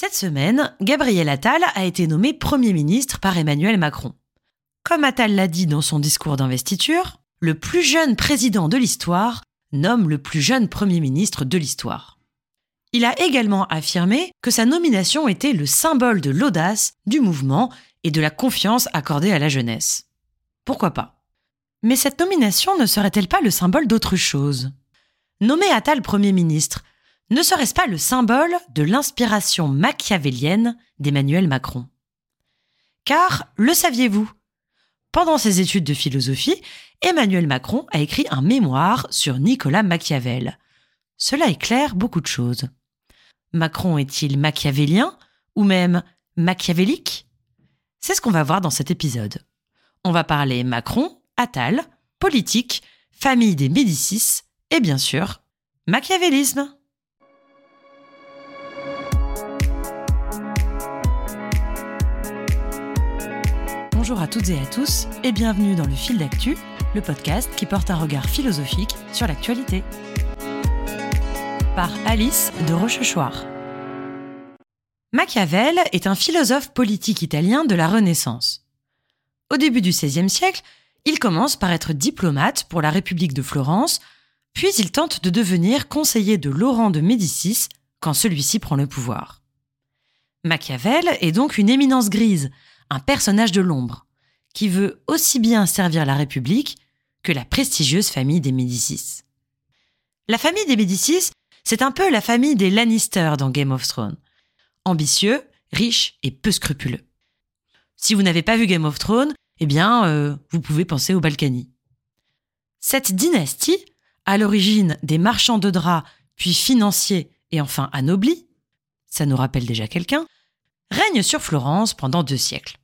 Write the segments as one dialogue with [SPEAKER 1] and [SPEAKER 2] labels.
[SPEAKER 1] Cette semaine, Gabriel Attal a été nommé Premier ministre par Emmanuel Macron. Comme Attal l'a dit dans son discours d'investiture, le plus jeune président de l'histoire nomme le plus jeune Premier ministre de l'histoire. Il a également affirmé que sa nomination était le symbole de l'audace, du mouvement et de la confiance accordée à la jeunesse. Pourquoi pas? Mais cette nomination ne serait-elle pas le symbole d'autre chose? Nommer Attal Premier ministre ne serait-ce pas le symbole de l'inspiration machiavélienne d'Emmanuel Macron? Car, le saviez-vous? Pendant ses études de philosophie, Emmanuel Macron a écrit un mémoire sur Nicolas Machiavel. Cela éclaire beaucoup de choses. Macron est-il machiavélien ou même machiavélique? C'est ce qu'on va voir dans cet épisode. On va parler Macron, Attal, politique, famille des Médicis et bien sûr, machiavélisme. Bonjour à toutes et à tous et bienvenue dans le fil d'actu, le podcast qui porte un regard philosophique sur l'actualité. Par Alice de Rochechouart. Machiavel est un philosophe politique italien de la Renaissance. Au début du XVIe siècle, il commence par être diplomate pour la République de Florence, puis il tente de devenir conseiller de Laurent de Médicis quand celui-ci prend le pouvoir. Machiavel est donc une éminence grise, un personnage de l'ombre, qui veut aussi bien servir la République que la prestigieuse famille des Médicis. La famille des Médicis, c'est un peu la famille des Lannister dans Game of Thrones. Ambitieux, riche et peu scrupuleux. Si vous n'avez pas vu Game of Thrones, eh bien, euh, vous pouvez penser aux Balkany. Cette dynastie, à l'origine des marchands de draps, puis financiers et enfin anoblis, ça nous rappelle déjà quelqu'un, règne sur Florence pendant deux siècles.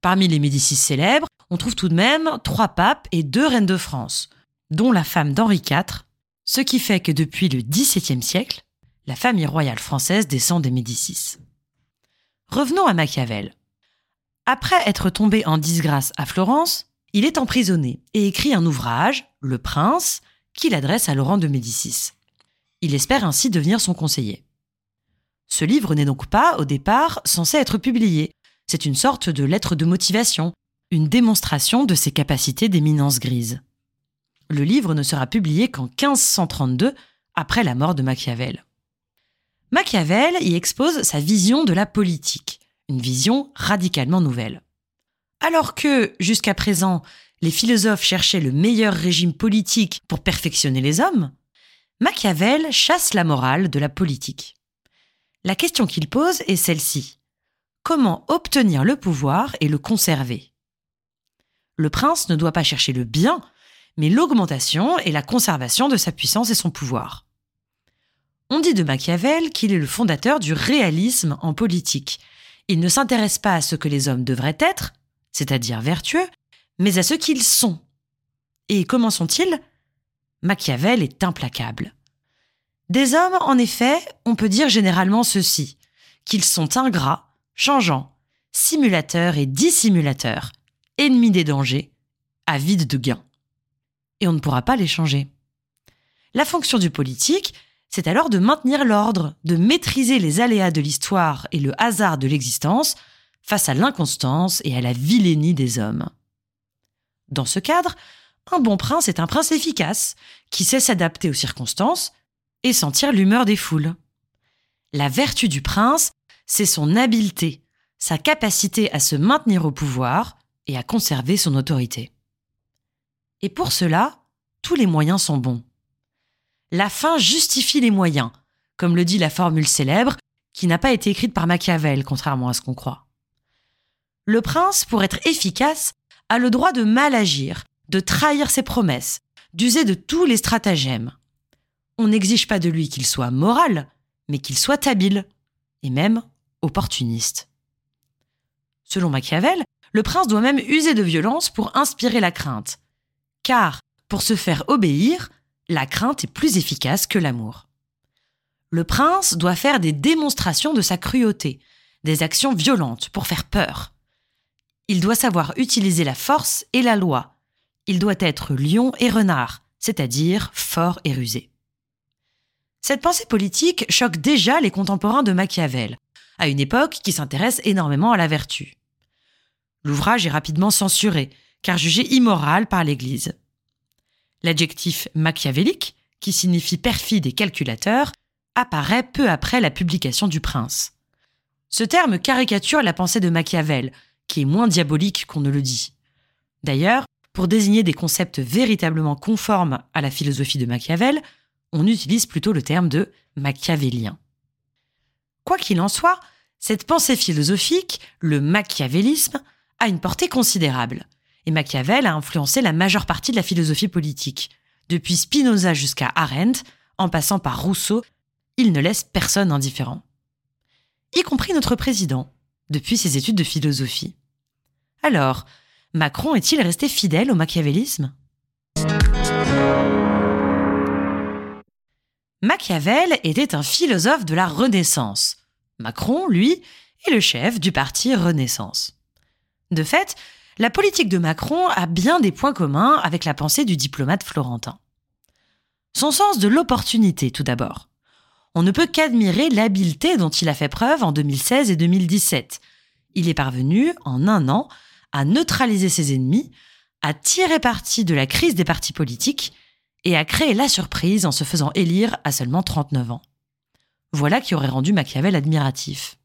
[SPEAKER 1] Parmi les Médicis célèbres, on trouve tout de même trois papes et deux reines de France, dont la femme d'Henri IV, ce qui fait que depuis le XVIIe siècle, la famille royale française descend des Médicis. Revenons à Machiavel. Après être tombé en disgrâce à Florence, il est emprisonné et écrit un ouvrage, Le Prince, qu'il adresse à Laurent de Médicis. Il espère ainsi devenir son conseiller. Ce livre n'est donc pas, au départ, censé être publié. C'est une sorte de lettre de motivation, une démonstration de ses capacités d'éminence grise. Le livre ne sera publié qu'en 1532, après la mort de Machiavel. Machiavel y expose sa vision de la politique, une vision radicalement nouvelle. Alors que, jusqu'à présent, les philosophes cherchaient le meilleur régime politique pour perfectionner les hommes, Machiavel chasse la morale de la politique. La question qu'il pose est celle-ci. Comment obtenir le pouvoir et le conserver? Le prince ne doit pas chercher le bien, mais l'augmentation et la conservation de sa puissance et son pouvoir. On dit de Machiavel qu'il est le fondateur du réalisme en politique. Il ne s'intéresse pas à ce que les hommes devraient être, c'est-à-dire vertueux, mais à ce qu'ils sont. Et comment sont-ils? Machiavel est implacable. Des hommes, en effet, on peut dire généralement ceci, qu'ils sont ingrats, changeants, simulateurs et dissimulateurs, ennemis des dangers, avides de gains. Et on ne pourra pas les changer. La fonction du politique, c'est alors de maintenir l'ordre, de maîtriser les aléas de l'histoire et le hasard de l'existence face à l'inconstance et à la vilainie des hommes. Dans ce cadre, un bon prince est un prince efficace, qui sait s'adapter aux circonstances, et sentir l'humeur des foules. La vertu du prince, c'est son habileté, sa capacité à se maintenir au pouvoir et à conserver son autorité. Et pour cela, tous les moyens sont bons. La fin justifie les moyens, comme le dit la formule célèbre, qui n'a pas été écrite par Machiavel, contrairement à ce qu'on croit. Le prince, pour être efficace, a le droit de mal agir, de trahir ses promesses, d'user de tous les stratagèmes on n'exige pas de lui qu'il soit moral, mais qu'il soit habile, et même opportuniste. Selon Machiavel, le prince doit même user de violence pour inspirer la crainte, car, pour se faire obéir, la crainte est plus efficace que l'amour. Le prince doit faire des démonstrations de sa cruauté, des actions violentes pour faire peur. Il doit savoir utiliser la force et la loi. Il doit être lion et renard, c'est-à-dire fort et rusé. Cette pensée politique choque déjà les contemporains de Machiavel. à une époque qui s'intéresse énormément à la vertu. L'ouvrage est rapidement censuré, car jugé immoral par l'Église. L'adjectif machiavélique, qui signifie perfide et calculateur, apparaît peu après la publication du Prince. Ce terme caricature la pensée de Machiavel, qui est moins diabolique qu'on ne le dit. D'ailleurs, pour désigner des concepts véritablement conformes à la philosophie de Machiavel, on utilise plutôt le terme de machiavélien. Quoi qu'il en soit, cette pensée philosophique, le machiavélisme, a une portée considérable. Et Machiavel a influencé la majeure partie de la philosophie politique. Depuis Spinoza jusqu'à Arendt, en passant par Rousseau, il ne laisse personne indifférent. Y compris notre président, depuis ses études de philosophie. Alors, Macron est-il resté fidèle au machiavélisme? Machiavel était un philosophe de la Renaissance. Macron, lui, est le chef du parti Renaissance. De fait, la politique de Macron a bien des points communs avec la pensée du diplomate florentin. Son sens de l'opportunité, tout d'abord. On ne peut qu'admirer l'habileté dont il a fait preuve en 2016 et 2017. Il est parvenu, en un an, à neutraliser ses ennemis, à tirer parti de la crise des partis politiques et à créer la surprise en se faisant élire à seulement 39 ans. Voilà qui aurait rendu Machiavel admiratif.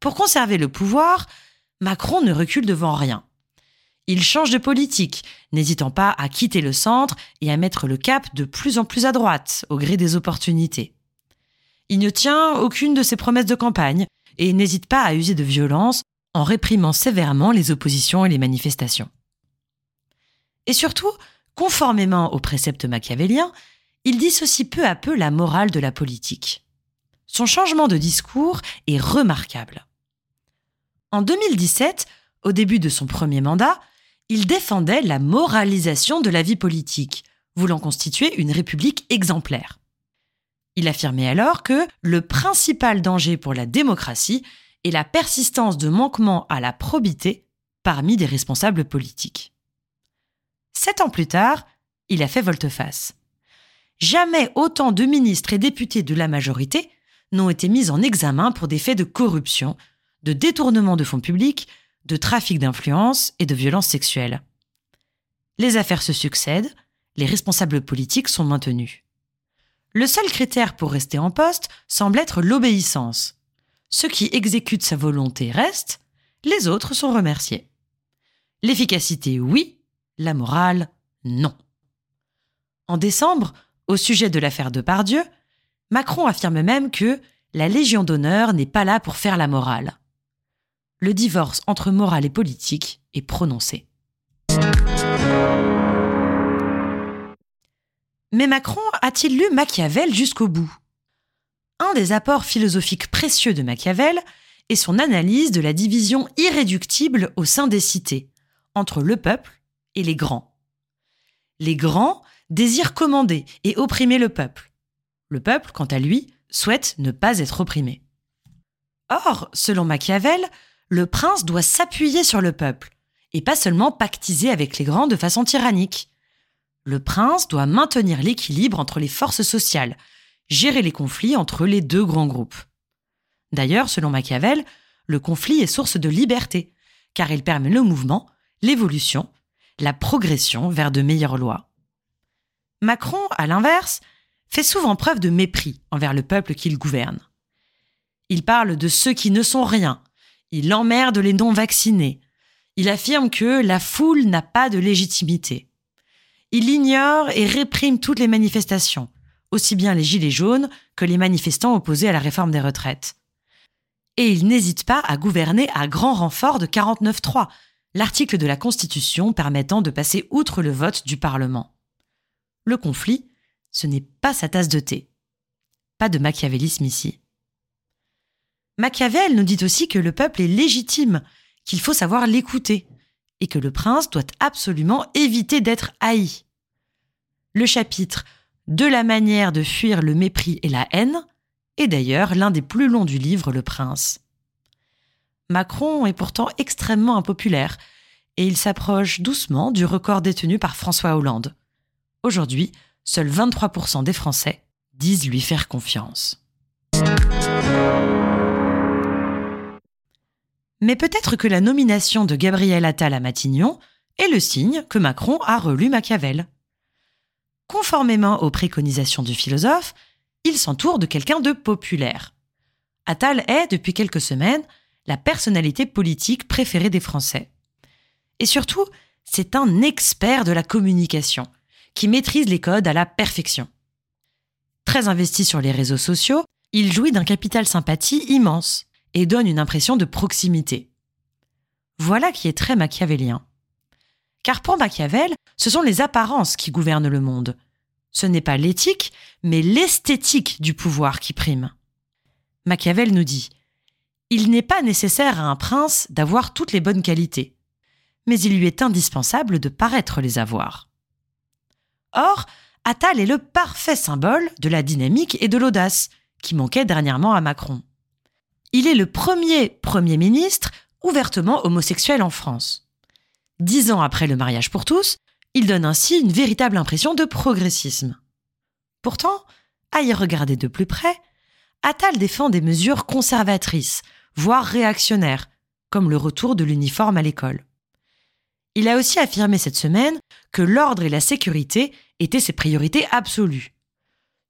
[SPEAKER 1] Pour conserver le pouvoir, Macron ne recule devant rien. Il change de politique, n'hésitant pas à quitter le centre et à mettre le cap de plus en plus à droite, au gré des opportunités. Il ne tient aucune de ses promesses de campagne et n'hésite pas à user de violence en réprimant sévèrement les oppositions et les manifestations. Et surtout, conformément aux préceptes machiavéliens, il dissocie peu à peu la morale de la politique. Son changement de discours est remarquable. En 2017, au début de son premier mandat, il défendait la moralisation de la vie politique, voulant constituer une république exemplaire. Il affirmait alors que le principal danger pour la démocratie et la persistance de manquements à la probité parmi des responsables politiques. Sept ans plus tard, il a fait volte-face. Jamais autant de ministres et députés de la majorité n'ont été mis en examen pour des faits de corruption, de détournement de fonds publics, de trafic d'influence et de violences sexuelles. Les affaires se succèdent, les responsables politiques sont maintenus. Le seul critère pour rester en poste semble être l'obéissance, ceux qui exécutent sa volonté restent, les autres sont remerciés. L'efficacité, oui, la morale, non. En décembre, au sujet de l'affaire de Pardieu, Macron affirme même que la Légion d'honneur n'est pas là pour faire la morale. Le divorce entre morale et politique est prononcé. Mais Macron a-t-il lu Machiavel jusqu'au bout? Un des apports philosophiques précieux de Machiavel est son analyse de la division irréductible au sein des cités, entre le peuple et les grands. Les grands désirent commander et opprimer le peuple. Le peuple, quant à lui, souhaite ne pas être opprimé. Or, selon Machiavel, le prince doit s'appuyer sur le peuple, et pas seulement pactiser avec les grands de façon tyrannique. Le prince doit maintenir l'équilibre entre les forces sociales, gérer les conflits entre les deux grands groupes. D'ailleurs, selon Machiavel, le conflit est source de liberté, car il permet le mouvement, l'évolution, la progression vers de meilleures lois. Macron, à l'inverse, fait souvent preuve de mépris envers le peuple qu'il gouverne. Il parle de ceux qui ne sont rien, il emmerde les non-vaccinés, il affirme que la foule n'a pas de légitimité. Il ignore et réprime toutes les manifestations, aussi bien les Gilets jaunes que les manifestants opposés à la réforme des retraites. Et il n'hésite pas à gouverner à grand renfort de 49.3, l'article de la Constitution permettant de passer outre le vote du Parlement. Le conflit, ce n'est pas sa tasse de thé. Pas de machiavélisme ici. Machiavel nous dit aussi que le peuple est légitime, qu'il faut savoir l'écouter, et que le prince doit absolument éviter d'être haï. Le chapitre de la manière de fuir le mépris et la haine, est d'ailleurs l'un des plus longs du livre Le Prince. Macron est pourtant extrêmement impopulaire, et il s'approche doucement du record détenu par François Hollande. Aujourd'hui, seuls 23% des Français disent lui faire confiance. Mais peut-être que la nomination de Gabriel Attal à Matignon est le signe que Macron a relu Machiavel. Conformément aux préconisations du philosophe, il s'entoure de quelqu'un de populaire. Attal est, depuis quelques semaines, la personnalité politique préférée des Français. Et surtout, c'est un expert de la communication, qui maîtrise les codes à la perfection. Très investi sur les réseaux sociaux, il jouit d'un capital sympathie immense et donne une impression de proximité. Voilà qui est très machiavélien. Car pour Machiavel, ce sont les apparences qui gouvernent le monde. Ce n'est pas l'éthique, mais l'esthétique du pouvoir qui prime. Machiavel nous dit Il n'est pas nécessaire à un prince d'avoir toutes les bonnes qualités, mais il lui est indispensable de paraître les avoir. Or, Attal est le parfait symbole de la dynamique et de l'audace qui manquait dernièrement à Macron. Il est le premier Premier ministre ouvertement homosexuel en France. Dix ans après le mariage pour tous, il donne ainsi une véritable impression de progressisme. Pourtant, à y regarder de plus près, Attal défend des mesures conservatrices, voire réactionnaires, comme le retour de l'uniforme à l'école. Il a aussi affirmé cette semaine que l'ordre et la sécurité étaient ses priorités absolues,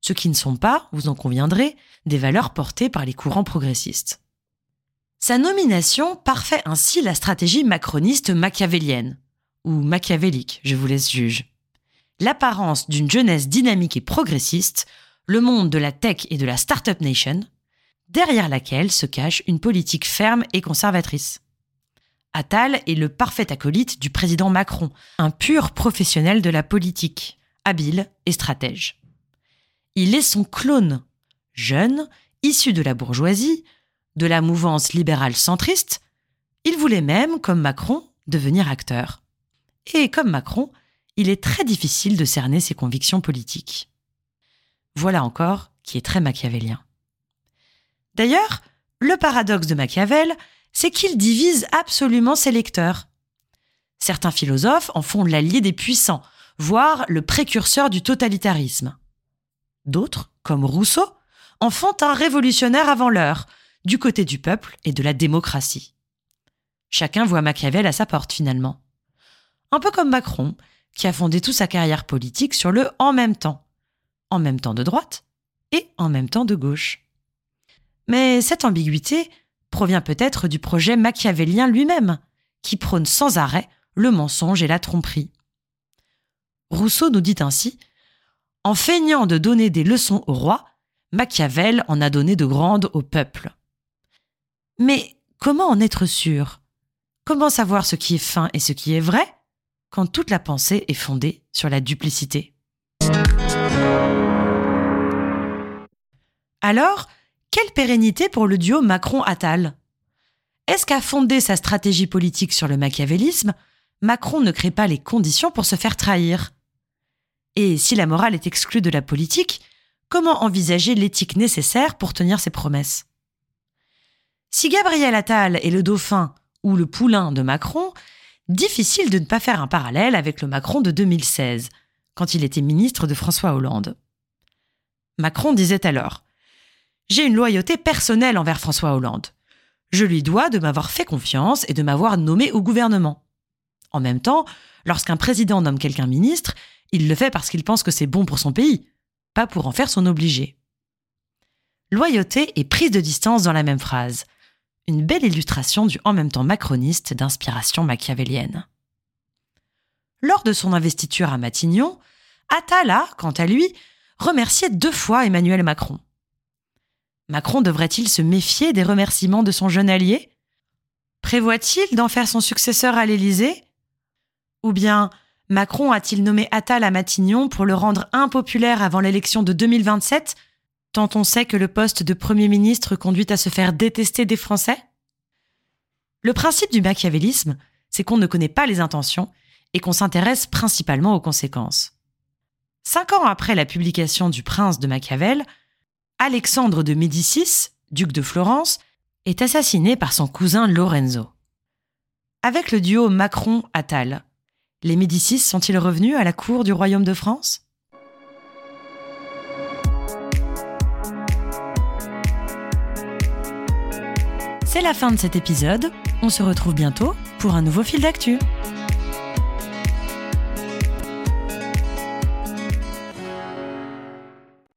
[SPEAKER 1] ce qui ne sont pas, vous en conviendrez, des valeurs portées par les courants progressistes. Sa nomination parfait ainsi la stratégie macroniste machiavélienne, ou machiavélique, je vous laisse juge. L'apparence d'une jeunesse dynamique et progressiste, le monde de la tech et de la Startup Nation, derrière laquelle se cache une politique ferme et conservatrice. Attal est le parfait acolyte du président Macron, un pur professionnel de la politique, habile et stratège. Il est son clone, jeune, issu de la bourgeoisie, de la mouvance libérale centriste, il voulait même, comme Macron, devenir acteur. Et comme Macron, il est très difficile de cerner ses convictions politiques. Voilà encore qui est très machiavélien. D'ailleurs, le paradoxe de Machiavel, c'est qu'il divise absolument ses lecteurs. Certains philosophes en font l'allié des puissants, voire le précurseur du totalitarisme. D'autres, comme Rousseau, en font un révolutionnaire avant l'heure, du côté du peuple et de la démocratie. Chacun voit Machiavel à sa porte finalement. Un peu comme Macron, qui a fondé toute sa carrière politique sur le en même temps. En même temps de droite et en même temps de gauche. Mais cette ambiguïté provient peut-être du projet machiavélien lui-même, qui prône sans arrêt le mensonge et la tromperie. Rousseau nous dit ainsi En feignant de donner des leçons au roi, Machiavel en a donné de grandes au peuple. Mais comment en être sûr? Comment savoir ce qui est fin et ce qui est vrai quand toute la pensée est fondée sur la duplicité? Alors, quelle pérennité pour le duo Macron-Attal? Est-ce qu'à fonder sa stratégie politique sur le machiavélisme, Macron ne crée pas les conditions pour se faire trahir? Et si la morale est exclue de la politique, comment envisager l'éthique nécessaire pour tenir ses promesses? Si Gabriel Attal est le dauphin ou le poulain de Macron, difficile de ne pas faire un parallèle avec le Macron de 2016, quand il était ministre de François Hollande. Macron disait alors J'ai une loyauté personnelle envers François Hollande. Je lui dois de m'avoir fait confiance et de m'avoir nommé au gouvernement. En même temps, lorsqu'un président nomme quelqu'un ministre, il le fait parce qu'il pense que c'est bon pour son pays, pas pour en faire son obligé. Loyauté et prise de distance dans la même phrase une belle illustration du en même temps macroniste d'inspiration machiavélienne. Lors de son investiture à Matignon, Attal a, quant à lui, remercié deux fois Emmanuel Macron. Macron devrait-il se méfier des remerciements de son jeune allié? Prévoit-il d'en faire son successeur à l'Élysée? Ou bien Macron a-t-il nommé Attal à Matignon pour le rendre impopulaire avant l'élection de 2027 tant on sait que le poste de Premier ministre conduit à se faire détester des Français? Le principe du machiavélisme, c'est qu'on ne connaît pas les intentions et qu'on s'intéresse principalement aux conséquences. Cinq ans après la publication du Prince de Machiavel, Alexandre de Médicis, duc de Florence, est assassiné par son cousin Lorenzo. Avec le duo Macron-Attal, les Médicis sont-ils revenus à la cour du royaume de France? C'est la fin de cet épisode. On se retrouve bientôt pour un nouveau fil d'actu.